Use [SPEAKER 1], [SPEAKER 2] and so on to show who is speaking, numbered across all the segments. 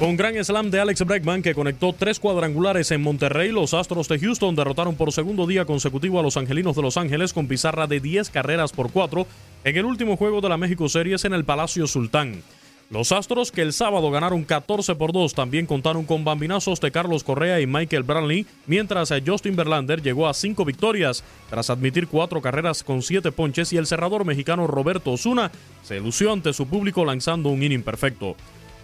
[SPEAKER 1] Con gran slam de Alex Bregman que conectó tres cuadrangulares en Monterrey, los Astros de Houston derrotaron por segundo día consecutivo a los Angelinos de Los Ángeles con pizarra de 10 carreras por 4 en el último juego de la México Series en el Palacio Sultán. Los Astros que el sábado ganaron 14 por 2 también contaron con bambinazos de Carlos Correa y Michael Brantley, mientras Justin Verlander llegó a 5 victorias tras admitir 4 carreras con 7 ponches y el cerrador mexicano Roberto Osuna se lució ante su público lanzando un inning perfecto.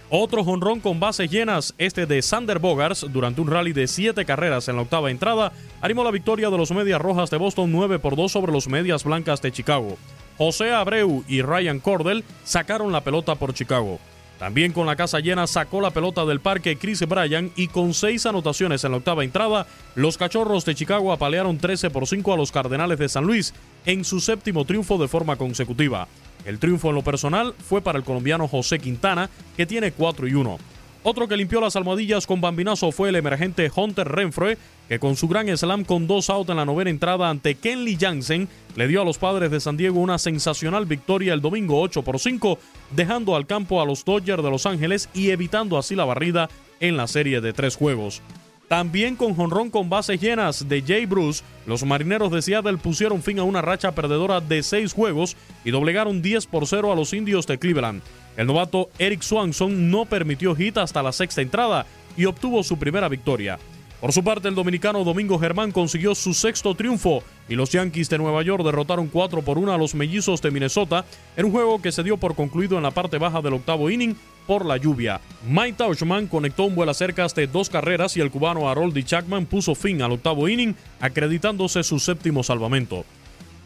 [SPEAKER 1] Otro jonrón con bases llenas, este de Sander Bogars, durante un rally de 7 carreras en la octava entrada, animó la victoria de los Medias Rojas de Boston 9 por 2 sobre los Medias Blancas de Chicago. José Abreu y Ryan Cordell sacaron la pelota por Chicago. También con la casa llena sacó la pelota del parque Chris Bryan y con seis anotaciones en la octava entrada, los Cachorros de Chicago apalearon 13 por 5 a los Cardenales de San Luis en su séptimo triunfo de forma consecutiva. El triunfo en lo personal fue para el colombiano José Quintana, que tiene 4 y 1. Otro que limpió las almohadillas con bambinazo fue el emergente Hunter Renfroe, que con su gran slam con dos outs en la novena entrada ante Kenley Jansen, le dio a los padres de San Diego una sensacional victoria el domingo 8 por 5, dejando al campo a los Dodgers de Los Ángeles y evitando así la barrida en la serie de tres juegos. También con jonrón con bases llenas de Jay Bruce, los marineros de Seattle pusieron fin a una racha perdedora de seis juegos y doblegaron 10 por 0 a los indios de Cleveland. El novato Eric Swanson no permitió hit hasta la sexta entrada y obtuvo su primera victoria. Por su parte, el dominicano Domingo Germán consiguió su sexto triunfo y los Yankees de Nueva York derrotaron 4 por 1 a los mellizos de Minnesota en un juego que se dio por concluido en la parte baja del octavo inning por la lluvia. Mike Tauchman conectó un vuelo cerca de dos carreras y el cubano Haroldi Chapman puso fin al octavo inning, acreditándose su séptimo salvamento.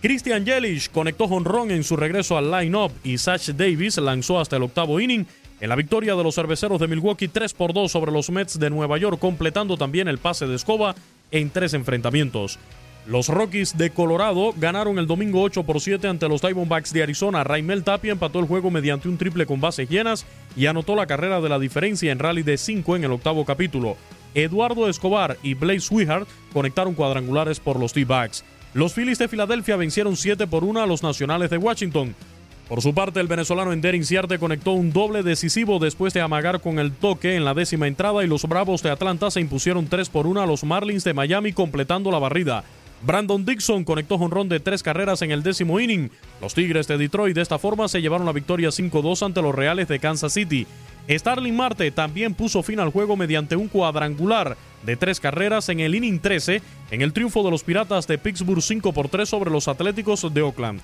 [SPEAKER 1] Christian Yelich conectó jonrón en su regreso al line-up y Satch Davis lanzó hasta el octavo inning en la victoria de los cerveceros de Milwaukee 3 por 2 sobre los Mets de Nueva York, completando también el pase de escoba en tres enfrentamientos. Los Rockies de Colorado ganaron el domingo 8 por 7 ante los Diamondbacks de Arizona. Raimel Tapia empató el juego mediante un triple con bases llenas y anotó la carrera de la diferencia en rally de 5 en el octavo capítulo. Eduardo Escobar y Blaze Swihart conectaron cuadrangulares por los D-Backs. Los Phillies de Filadelfia vencieron 7 por 1 a los Nacionales de Washington. Por su parte, el venezolano Ender Inciarte conectó un doble decisivo después de amagar con el toque en la décima entrada y los Bravos de Atlanta se impusieron 3 por 1 a los Marlins de Miami completando la barrida. Brandon Dixon conectó jonrón de tres carreras en el décimo inning. Los Tigres de Detroit de esta forma se llevaron la victoria 5-2 ante los Reales de Kansas City. Starling Marte también puso fin al juego mediante un cuadrangular de tres carreras en el inning 13 en el triunfo de los Piratas de Pittsburgh 5 por 3 sobre los Atléticos de Oakland.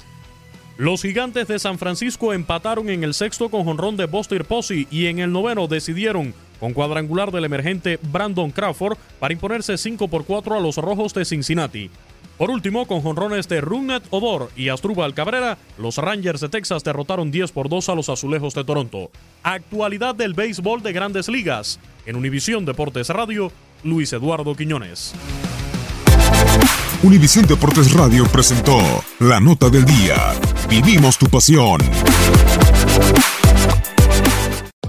[SPEAKER 1] Los gigantes de San Francisco empataron en el sexto con jonrón de Buster Posey y en el noveno decidieron con cuadrangular del emergente Brandon Crawford para imponerse 5 por 4 a los Rojos de Cincinnati. Por último, con jonrones de Runnet Odor y Astrubal Cabrera, los Rangers de Texas derrotaron 10 por 2 a los Azulejos de Toronto. Actualidad del béisbol de grandes ligas. En Univisión Deportes Radio, Luis Eduardo Quiñones.
[SPEAKER 2] Univisión Deportes Radio presentó la nota del día. Vivimos tu pasión.